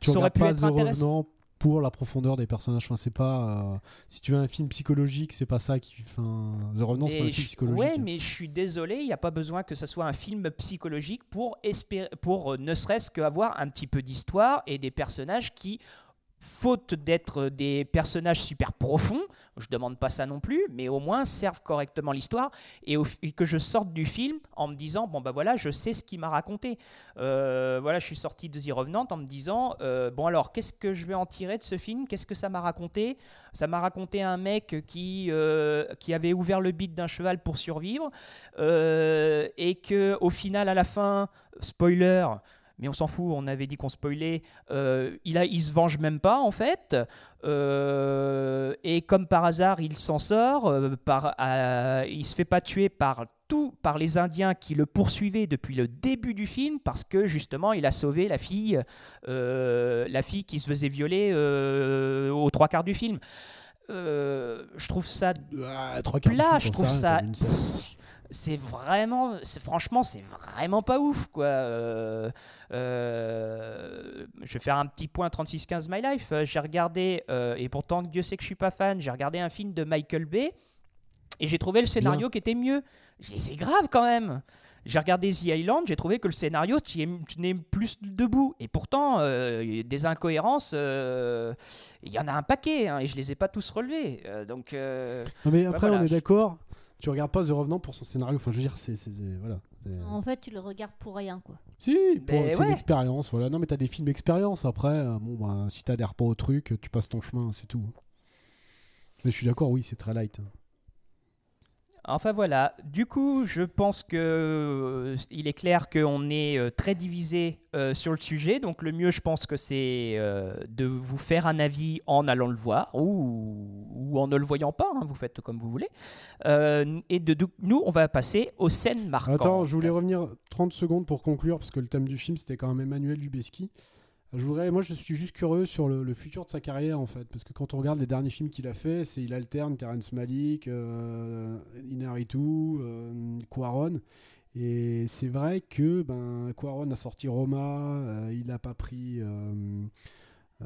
tu ça pu pas être intéressant. Pour la profondeur des personnages. Enfin, c'est pas. euh, si tu veux un film psychologique, c'est pas ça qui. Enfin, The Revenant, c'est pas un film je- psychologique. Ouais, mais je suis désolé, il n'y a pas besoin que ce soit un film psychologique pour, espérer, pour euh, ne serait-ce qu'avoir un petit peu d'histoire et des personnages qui, faute d'être des personnages super profonds, je demande pas ça non plus, mais au moins servent correctement l'histoire et, que je sorte du film en me disant bon bah voilà, je sais ce qu'il m'a raconté. Euh, voilà, je suis sorti de The Revenant en me disant euh, bon alors qu'est-ce que je vais en tirer de ce film? Qu'est-ce que ça m'a raconté? Ça m'a raconté un mec qui euh, qui avait ouvert le bit d'un cheval pour survivre euh, et que au final à la fin, spoiler. Mais on s'en fout, on avait dit qu'on spoilait. euh, il, a, il se venge même pas en fait. Euh, et comme par hasard, il s'en sort. euh, par, euh, il se fait pas tuer par tout, par les Indiens qui le poursuivaient depuis le début du film parce que justement, il a sauvé la fille, euh, la fille qui se faisait violer aux trois quarts du film. Je trouve ça Ah, plat, je trouve ça. C'est vraiment, c'est franchement, c'est vraiment pas ouf, quoi. Euh, euh, je vais faire un petit point 3615 My Life. Euh, J'ai regardé, euh, et pourtant Dieu sait que je suis pas fan, j'ai regardé un film de Michael Bay et j'ai trouvé le scénario qui était mieux. C'est grave quand même. J'ai regardé The Island, j'ai trouvé que le scénario tenait plus debout. Et pourtant, euh, des incohérences, euh, il y en a un paquet, hein, et je les ai pas tous relevés. Euh, donc, Non, mais après, voilà, on est je- d'accord. Tu regardes pas The Revenant pour son scénario. Enfin, je veux dire, c'est. Voilà. En fait, tu le regardes pour rien, quoi. Si, pour- Ben c'est ouais. une expérience. Voilà. Non, mais t'as des films expérience après. euh, bon, bah, si t'adhères pas au truc, tu passes ton chemin, c'est tout. Mais je suis d'accord, oui, c'est très light. Enfin voilà, du coup, je pense que euh, il est clair qu'on est euh, très divisé euh, sur le sujet. Donc le mieux, je pense que c'est euh, de vous faire un avis en allant le voir ou, en ne le voyant pas. hein, vous faites comme vous voulez. Et nous, on va passer aux scènes marquantes. Attends, je voulais revenir 30 secondes pour conclure, parce que le thème du film, c'était quand même Emmanuel Lubezki. Je voudrais, moi, je suis juste curieux sur le, futur de sa carrière, en fait, parce que quand on regarde les derniers films qu'il a fait, c'est il alterne Terrence Malick, euh, Inarritu, euh, Cuaron. Et c'est vrai que ben, Cuaron a sorti Roma, euh, il n'a pas pris euh,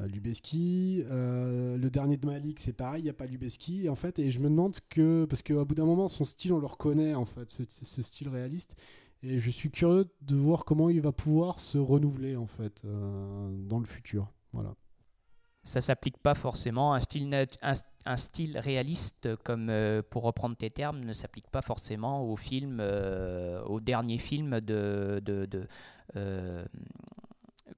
Lubeski. Le dernier de Malik, c'est pareil, il n'y a pas Lubeski. En fait, et je me demande que, parce qu'au bout d'un moment, son style, on le reconnaît, en fait, ce style réaliste. Et je suis curieux de voir comment il va pouvoir se renouveler, en fait, euh, dans le futur. Voilà. ça s'applique pas forcément. Un style, un, style réaliste, comme euh, pour reprendre tes termes, ne s'applique pas forcément au film, euh, au dernier film de, euh,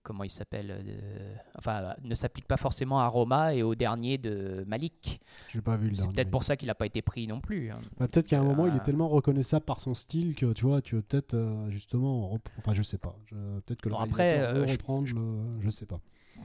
comment il s'appelle euh, Enfin, ne s'applique pas forcément à Roma et au dernier de Malik. J'ai pas vu le C'est peut-être pour ça qu'il n'a pas été pris non plus. hein. Bah, peut-être qu'à un moment, il Euh, est tellement reconnaissable par son style que tu vois, tu veux peut-être euh, justement. Enfin, je sais pas. Je- Peut-être que le Bon, après, veut euh, je- reprendre le- Je sais pas.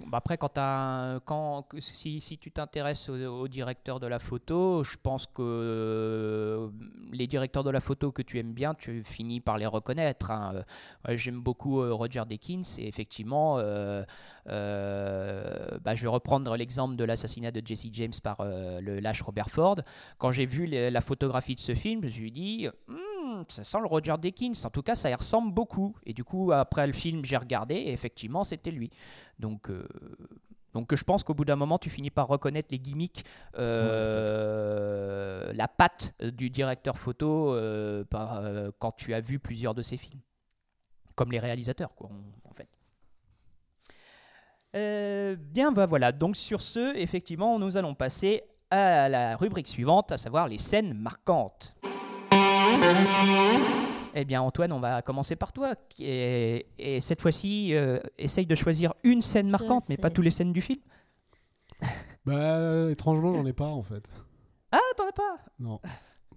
Bah après, quand, si, tu t'intéresses au, au directeur de la photo, je pense que euh, les directeurs de la photo que tu aimes bien, tu finis par les reconnaître. hein. J'aime beaucoup euh, Roger Deakins et effectivement, euh, bah, je vais reprendre l'exemple de l'assassinat de Jesse James par le lâche Robert Ford. Quand j'ai vu la photographie de ce film, je me suis dit, Hmm, ça sent le Roger Deakins. En tout cas, ça y ressemble beaucoup. Et du coup, après le film, j'ai regardé et effectivement, c'était lui. Donc, euh, donc je pense qu'au bout d'un moment, tu finis par reconnaître les gimmicks, euh, la patte du directeur photo euh, par, euh, quand tu as vu plusieurs de ses films. Comme les réalisateurs, quoi, en- fait. Euh, bien, bah voilà. Donc sur ce, effectivement, nous allons passer à la rubrique suivante, à savoir les scènes marquantes. Eh bien, Antoine, on va commencer par toi. Et, cette fois-ci, euh, essaye de choisir une scène marquante, mais pas toutes les scènes du film. Bah, étrangement, j'en ai pas en fait. Ah, t'en as pas? Non.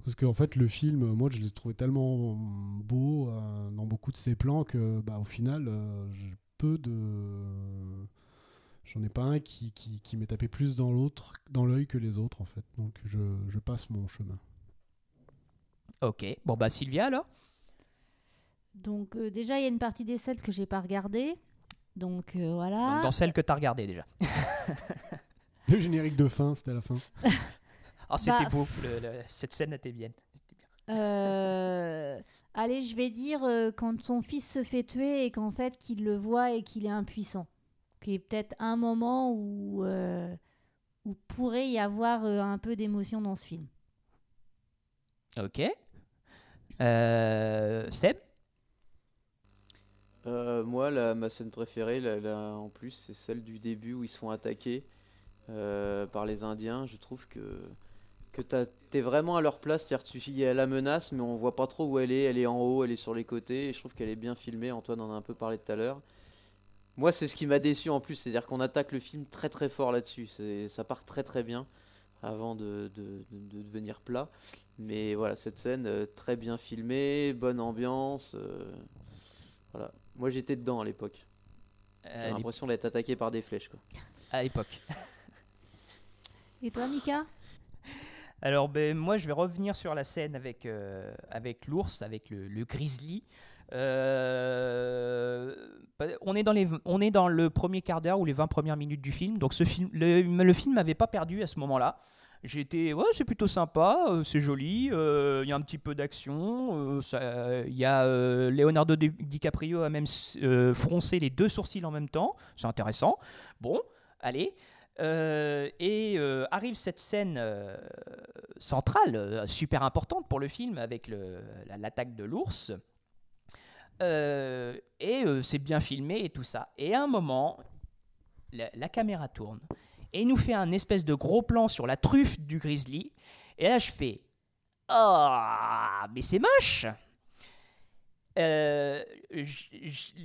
Parce qu'en fait, le film, moi, je l'ai trouvé tellement beau euh, dans beaucoup de ses plans que, bah, au final, euh, j'ai peu de. J'en ai pas un qui, qui, qui m'est tapé plus dans l'autre, dans l'œil que les autres, en fait. Donc, je, je passe mon chemin. Ok. Bon, bah Sylvia, alors? Donc, euh, déjà, il y a une partie des scènes que j'ai pas regardées. Donc, euh, voilà. Donc, Dans celle que t'as regardée déjà. Le générique de fin, c'était à la fin. Ah, c'était Bah, beau. le- le- cette scène était bien. Euh, allez, je vais dire euh, quand son fils se fait tuer et qu'en fait qu'il le voit et qu'il est impuissant. Qu'il y ait peut-être un moment où, euh, où pourrait y avoir euh, un peu d'émotion dans ce film. Ok. Euh, Seb Euh, moi, la, ma scène préférée, la- en plus, c'est celle du début où ils se font attaquer euh, par les Indiens. Je trouve que, que t'es vraiment à leur place. C'est-à-dire tu- y a la menace, mais on voit pas trop où elle est. Elle est en haut, elle est sur les côtés. Et je trouve qu'elle est bien filmée. Antoine en a un peu parlé tout à l'heure. Moi, c'est ce qui m'a déçu en plus. C'est-à-dire qu'on attaque le film très très fort là-dessus. Ça part très très bien avant de, de- de- de devenir plat. Mais voilà, cette scène, euh, très bien filmée, bonne ambiance. euh, voilà. Moi j'étais dedans à l'époque. J'ai l'impression d'être attaqué par des flèches. Quoi. à l'époque. Et toi, Mika? Alors, ben, moi, je vais revenir sur la scène avec, euh, avec l'ours, avec le, le grizzly. Euh, on, est dans les, on est dans le premier quart d'heure ou les 20 premières minutes du film. Donc, ce film, le, film m'avait pas perdu à ce moment-là. J'étais, ouais, c'est plutôt sympa, euh, c'est joli, euh, il y a un petit peu d'action. Il y a Leonardo Di- DiCaprio a même froncé les deux sourcils en même temps. C'est intéressant. Bon, allez. Et arrive cette scène centrale, super importante pour le film, avec l'attaque de l'ours. Euh, et euh, c'est bien filmé et tout ça. Et à un moment, la, caméra tourne et il nous fait un espèce de gros plan sur la truffe du grizzly. Et là, je fais Ah, mais c'est moche Euh,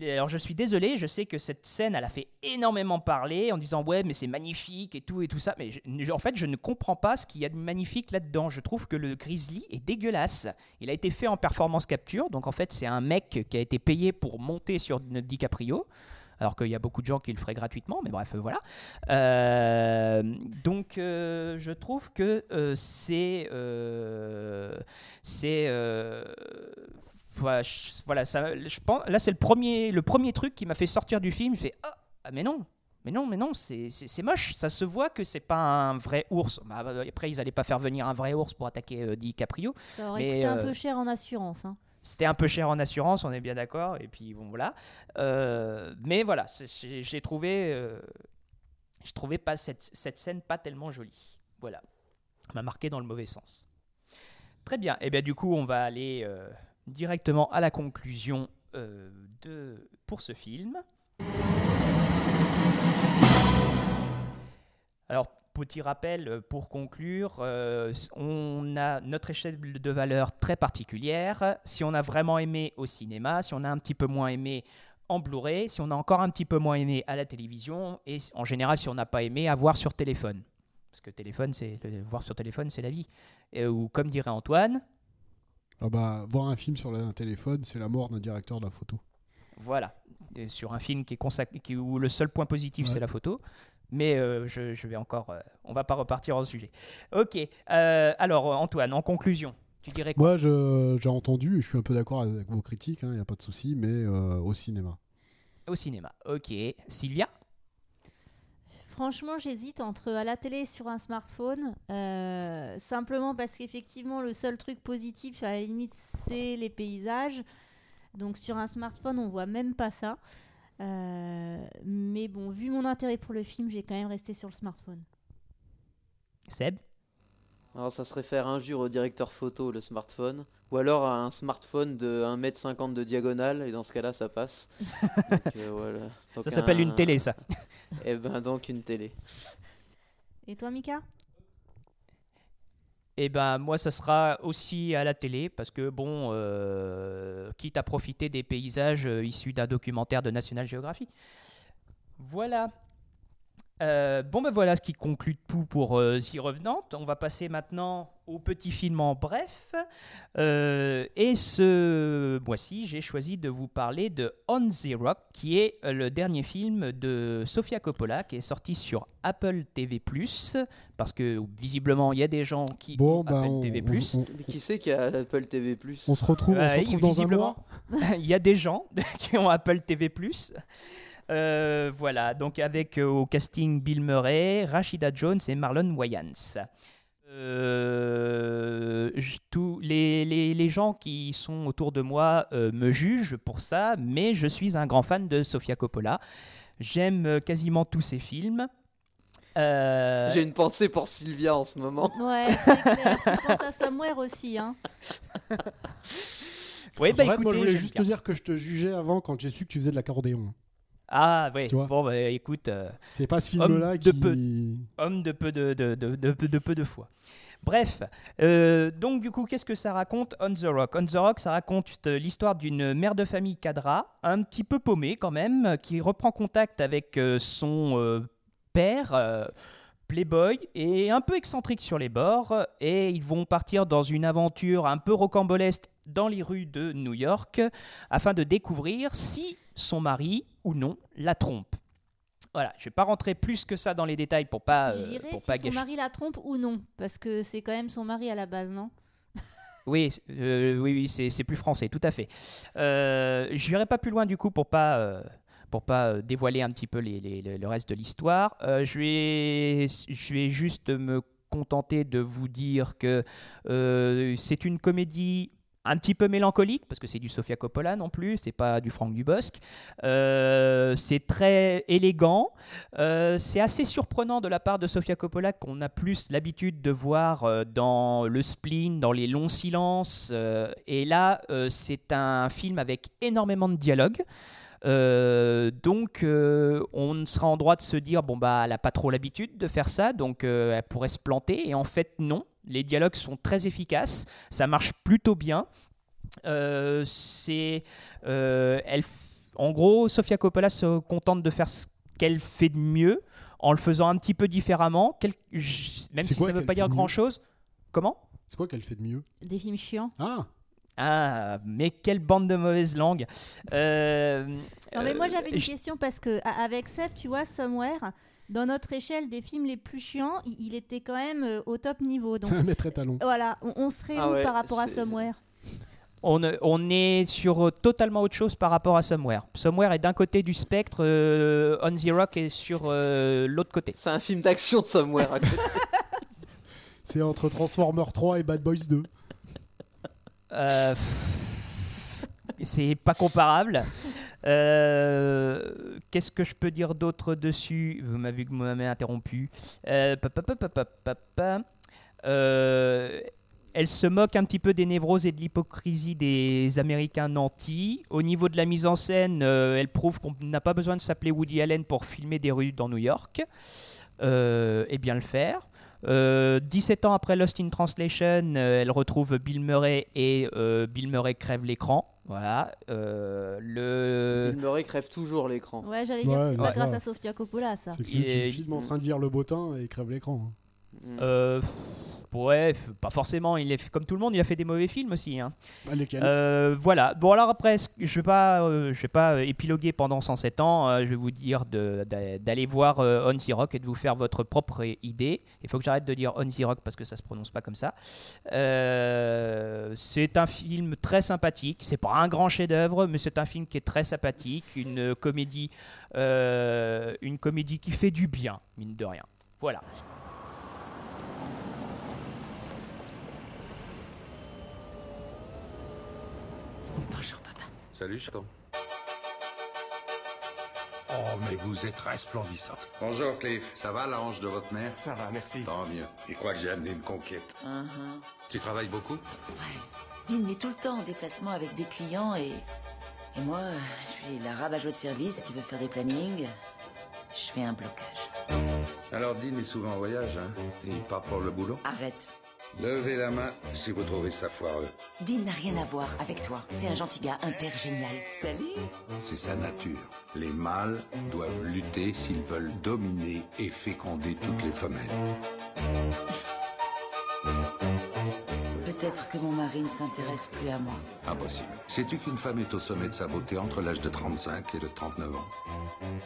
alors je suis désolé, je sais que cette scène, elle a fait énormément parler en disant ouais mais c'est magnifique et tout et tout ça, mais en fait je ne comprends pas ce qu'il y a de magnifique là-dedans. Je trouve que le grizzly est dégueulasse. Il a été fait en performance capture, donc en fait c'est un mec qui a été payé pour monter sur DiCaprio. Alors qu'il y a beaucoup de gens qui le feraient gratuitement, mais bref, euh, voilà. Euh, donc, je trouve que c'est, c'est, voilà, je- voilà, ça, je pense, là c'est le premier, le premier truc qui m'a fait sortir du film. Je fais ah, ah, mais non, mais non, mais non, c'est, moche. Ça se voit que c'est pas un vrai ours. Bah, après, ils allaient pas faire venir un vrai ours pour attaquer euh, DiCaprio. Ça aurait Mais, coûté un euh, peu cher en assurance. hein. C'était un peu cher en assurance, on est bien d'accord. Et puis bon, voilà. Euh, mais voilà, j'ai trouvé, euh, je trouvais pas cette, cette scène pas tellement jolie. Voilà, Ça m'a marqué dans le mauvais sens. Très bien. Et bien du coup, on va aller directement à la conclusion euh, de pour ce film. Alors, petit rappel euh, pour conclure, euh, on a notre échelle de valeur très particulière. Si on a vraiment aimé au cinéma, si on a un petit peu moins aimé en Blu-ray, si on a encore un petit peu moins aimé à la télévision, et en général, si on n'a pas aimé, à voir sur téléphone. Parce que téléphone, c'est voir sur téléphone, c'est la vie. Ou comme dirait Antoine, Ah bah, voir un film sur un téléphone, c'est la mort d'un directeur de la photo. Voilà, Et sur un film qui est consacré, qui, où le seul point positif Ouais. c'est la photo. Mais euh, je, je vais encore, euh, on va pas repartir au sujet. Ok, euh, alors Antoine, en conclusion, tu dirais quoi? Moi, j'ai entendu, et je suis un peu d'accord avec vos critiques, il n'y a pas de souci, mais euh, au cinéma. Au cinéma. Ok, Sylvia? Franchement, j'hésite entre à la télé et sur un smartphone. euh, simplement parce qu'effectivement, le seul truc positif, à la limite, c'est les paysages. Donc sur un smartphone, on voit même pas ça. Euh, mais bon, vu mon intérêt pour le film, j'ai quand même resté sur le smartphone. Seb? Alors ça serait faire injure au directeur photo, le smartphone. Ou alors à un smartphone de 1m50 de diagonale, et dans ce cas-là, ça passe. Donc, euh, voilà. Donc, Ça s'appelle une un- télé, ça. Eh ben donc une télé. Et toi, Mika? Eh ben moi, ça sera aussi à la télé parce que bon, euh, quitte à profiter des paysages euh, issus d'un documentaire de National Geographic. Voilà. Euh, bon ben voilà ce qui conclut tout pour euh, The Revenant. On va passer maintenant au petit film en bref. Euh, et ce mois-ci, j'ai choisi de vous parler de On the Rock, qui est euh, le dernier film de Sofia Coppola, qui est sorti sur Apple TV+, parce que visiblement, il y a des gens qui Bon, ont bah, Apple on, TV+. on- on- Mais qui sait qu'il y a Apple TV on se retrouve, on se Ouais, retrouve dans un mois. il y a des gens qui ont Apple TV+. Euh, voilà, donc avec euh, au casting Bill Murray, Rashida Jones et Marlon Wayans. Euh, je- les, les- les gens qui sont autour de moi euh, me jugent pour ça, mais je suis un grand fan de Sofia Coppola. J'aime quasiment tous ses films. Euh, J'ai une pensée pour Sylvia en ce moment. Ouais, c'est clair. Tu penses à Somewhere aussi, hein ouais, bah, En fait, moi, écoutez, je voulais juste bien. te dire que je te jugeais avant quand j'ai su que tu faisais de l'accordéon. Ah, vois bon, bah, écoute. euh, C'est pas ce film-là de qui. peu. homme de peu de, de, de, de peu- de de foi. Bref, euh, donc du coup, qu'est-ce que ça raconte On the Rock? On the Rock, ça raconte euh, l'histoire d'une mère de famille cadra, un petit peu paumée quand même, qui reprend contact avec son euh, père, playboy, et un peu excentrique sur les bords, et ils vont partir dans une aventure un peu rocambolesque dans les rues de New York, afin de découvrir si son mari ou non la trompe. Voilà, je vais pas rentrer plus que ça dans les détails pour pas, euh, pour si pas son gâcher. mari la trompe ou non. Parce que c'est quand même son mari à la base, non? Oui, euh, oui, oui, c'est c'est plus français, tout à fait. Euh, je n'irai pas plus loin du coup pour pas euh, pour pas euh, dévoiler un petit peu les- les- le- le reste de l'histoire. Je vais je vais juste me contenter de vous dire que c'est une comédie un petit peu mélancolique parce que c'est du Sofia Coppola non plus, c'est pas du Franck Dubosc. Euh, c'est très élégant. Euh, c'est assez surprenant de la part de Sofia Coppola qu'on a plus l'habitude de voir euh, dans le spleen, dans les longs silences. et là, c'est un film avec énormément de dialogue. Euh, donc, euh, on sera en droit de se dire bon bah, elle a pas trop l'habitude de faire ça, donc elle pourrait se planter. Et en fait, non. Les dialogues sont très efficaces, ça marche plutôt bien. Euh, c'est, euh, elle, en gros, Sofia Coppola se contente de faire ce qu'elle fait de mieux en le faisant un petit peu différemment, quel- même si quoi ça ne veut pas dire de mieux? grand chose. Comment? C'est quoi qu'elle fait de mieux? Des films chiants. Ah Ah, mais quelle bande de mauvaises langues. Euh, Non, mais moi euh, j'avais une question parce que a- avec Seb, tu vois, Somewhere, dans notre échelle des films les plus chiants, il, il était quand même euh, au top niveau. Donc C'est un maître étalon. voilà, on, on serait Ah où ouais, par rapport à Somewhere? On, on est sur euh, totalement autre chose par rapport à Somewhere. Somewhere est d'un côté du spectre, euh, On the Rock est sur euh, l'autre côté. C'est un film d'action de Somewhere. C'est entre Transformers 3 et Bad Boys 2. Euh, c'est pas comparable. Euh, Qu'est-ce que je peux dire d'autre dessus? Vous m'avez vous m'avez interrompu. Euh. Euh, elle se moque un petit peu des névroses et de l'hypocrisie des Américains nantis. Au niveau de la mise en scène, elle prouve qu'on n'a pas besoin de s'appeler Woody Allen pour filmer des rues dans New York. Et bien le faire. Euh, 17 ans après Lost in Translation, euh, elle retrouve Bill Murray et euh, Bill Murray crève l'écran. Voilà. Euh, le... Bill Murray crève toujours l'écran. Ouais, j'allais dire, Ouais, c'est pas ouais. grâce à Sofia Coppola ça. C'est que est- filmes en train de lire le bottin et il crève l'écran. hein. Mm. Euh, pff, ouais, pas forcément. Il est comme tout le monde, il a fait des mauvais films aussi. hein. Ah, lesquels? Euh, voilà. Bon alors après, je vais pas, euh, je vais pas euh, épiloguer pendant 107 ans. euh, je vais vous dire d'aller voir On the Rock et de vous faire votre propre idée. Il faut que j'arrête de dire On the Rock parce que ça se prononce pas comme ça. C'est un film très sympathique. C'est pas un grand chef-d'œuvre, mais c'est un film qui est très sympathique, une comédie, une comédie qui fait du bien, mine de rien. Voilà. Bonjour, papa. Salut, chaton. Oh, mais vous êtes resplendissante. Bonjour, Cliff. Ça va, la hanche de votre mère? Ça va, merci. Tant mieux. Il croit que j'ai amené une conquête. Uh-huh. Tu travailles beaucoup? Dean est tout le temps en déplacement avec des clients et... Et moi, je suis la rabat-joie de service qui veut faire des plannings. Je fais un blocage. Alors, Dean est souvent en voyage, hein? Et il part pour le boulot? Arrête. Levez la main si vous trouvez ça foireux. Dean n'a rien à voir avec toi. C'est un gentil gars, un père génial. Salut C'est sa nature. Les mâles doivent lutter s'ils veulent dominer et féconder toutes les femelles. Peut-être que mon mari ne s'intéresse plus à moi. Impossible. Sais-tu qu'une femme est au sommet de sa beauté entre l'âge de 35 et de 39 ans?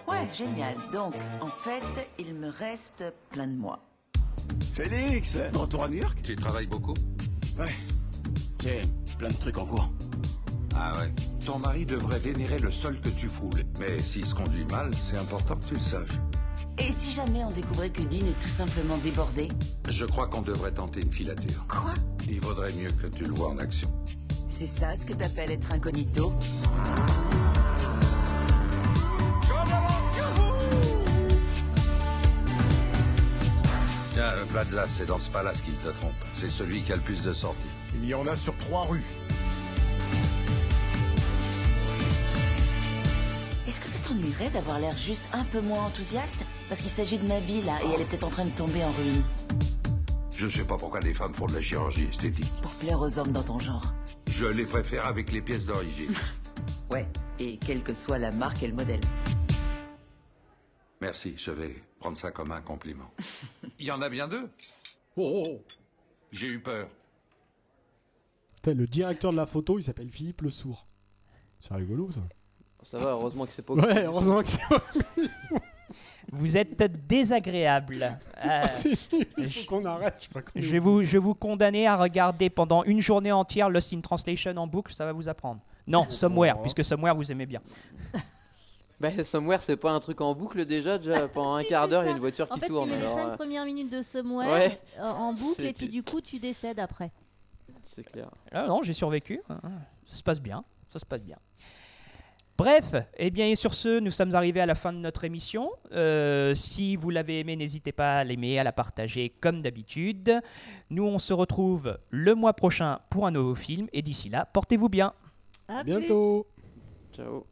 Ouais, génial. Donc, en fait, il me reste plein de mois. Félix Retour à New York Tu travailles beaucoup Ouais. J'ai plein de trucs en cours. Ah ouais. Ton mari devrait vénérer le sol que tu foules. Mais s'il se conduit mal, c'est important que tu le saches. Et si jamais on découvrait que Dean est tout simplement débordé Je crois qu'on devrait tenter une filature. Quoi? Il vaudrait mieux que tu le vois en action. C'est ça ce que t'appelles être incognito? Tiens, le Plaza, c'est dans ce palace qu'il te trompe. C'est celui qui a le plus de sorties. Il y en a sur trois rues. Est-ce que ça t'ennuierait d'avoir l'air juste un peu moins enthousiaste? Parce qu'il s'agit de ma vie là, et elle est peut-être en train de tomber en ruine. Je sais pas pourquoi les femmes font de la chirurgie esthétique. Pour plaire aux hommes dans ton genre. Je les préfère avec les pièces d'origine. Ouais, et quelle que soit la marque et le modèle. Merci, je vais prendre ça comme un compliment. Il y en a bien deux. Oh, oh. J'ai eu peur. Putain, Le directeur de la photo, il s'appelle Philippe Le Sourd. C'est rigolo ça. Ça va, heureusement que c'est pas. Ouais, heureusement que c'est Vous êtes désagréable. Euh, c'est nul. je- Faut qu'on arrête. Je crois qu'on je, est- vais vous, je vais vous condamner à regarder pendant une journée entière Lost in Translation en boucle, ça va vous apprendre. Non, Somewhere, Oh. puisque Somewhere vous aimez bien. Bah, Somewhere, c'est pas un truc en boucle déjà, déjà pendant un quart d'heure, il y a une voiture En qui fait, tourne. tu mets les alors, 5 euh, premières minutes de Somewhere Ouais. en boucle et puis du coup tu décèdes après. C'est clair. Ah non, j'ai survécu. Ça se passe bien. Ça se passe bien. Bref, eh bien, et sur ce, nous sommes arrivés à la fin de notre émission. Euh, si vous l'avez aimé, n'hésitez pas à l'aimer, à la partager comme d'habitude. Nous, on se retrouve le mois prochain pour un nouveau film. Et d'ici là, portez-vous bien. À plus. Bientôt. Ciao.